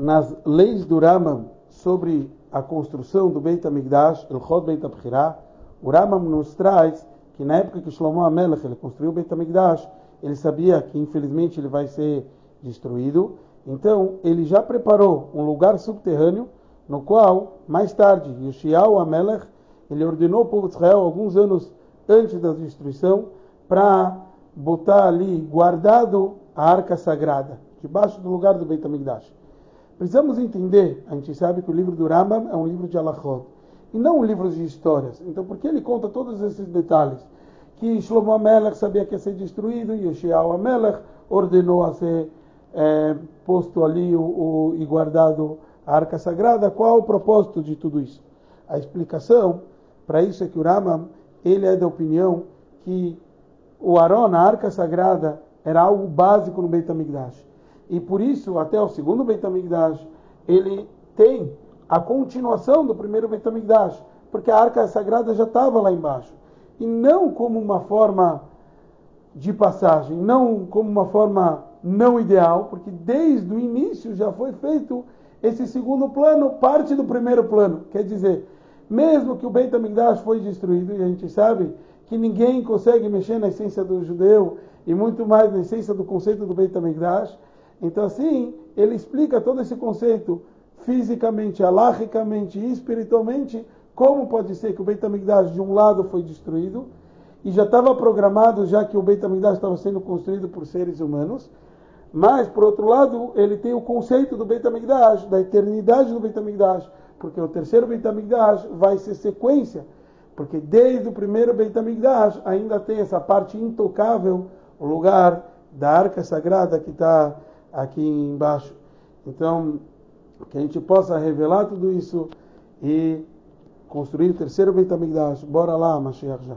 nas leis do Rambam sobre a construção do Beit HaMikdash, El Chod Beit HaBchirah, o Rambam nos traz que na época que Shlomo HaMelech ele construiu o Beit HaMikdash, ele sabia que infelizmente ele vai ser destruído, então ele já preparou um lugar subterrâneo no qual, mais tarde, Yoshiao HaMelech, ele ordenou ao povo de Israel, alguns anos antes da destruição, para botar ali guardado a arca sagrada, debaixo do lugar do Beit HaMikdash. Precisamos entender, a gente sabe que o livro do Rambam é um livro de Alachot, e não um livro de histórias. Então, por que ele conta todos esses detalhes? Que Shlomo Amelech sabia que ia ser destruído, e Yoshiao Amelech ordenou a ser é, posto ali o, o, e guardado a arca sagrada. Qual o propósito de tudo isso? A explicação para isso é que o Rambam, ele é da opinião que o Aron, a arca sagrada, era algo básico no Beit HaMikdash. E por isso, até o segundo Beit HaMikdash, ele tem a continuação do primeiro Beit HaMikdash, porque a arca sagrada já estava lá embaixo. E não como uma forma de passagem, não como uma forma não ideal, porque desde o início já foi feito esse segundo plano, parte do primeiro plano. Quer dizer, mesmo que o Beit HaMikdash foi destruído, e a gente sabe que ninguém consegue mexer na essência do judeu, e muito mais na essência do conceito do Beit HaMikdash, então assim, ele explica todo esse conceito fisicamente, alahicamente e espiritualmente, como pode ser que o Beit HaMikdash de um lado foi destruído e já estava programado, já que o Beit HaMikdash estava sendo construído por seres humanos, mas por outro lado, ele tem o conceito do Beit HaMikdash, da eternidade do Beit HaMikdash, porque o terceiro Beit HaMikdash vai ser sequência, porque desde o primeiro Beit HaMikdash ainda tem essa parte intocável, o lugar da arca sagrada que está aqui embaixo. Então, que a gente possa revelar tudo isso e construir o terceiro Beit. Bora lá, Mashiach já.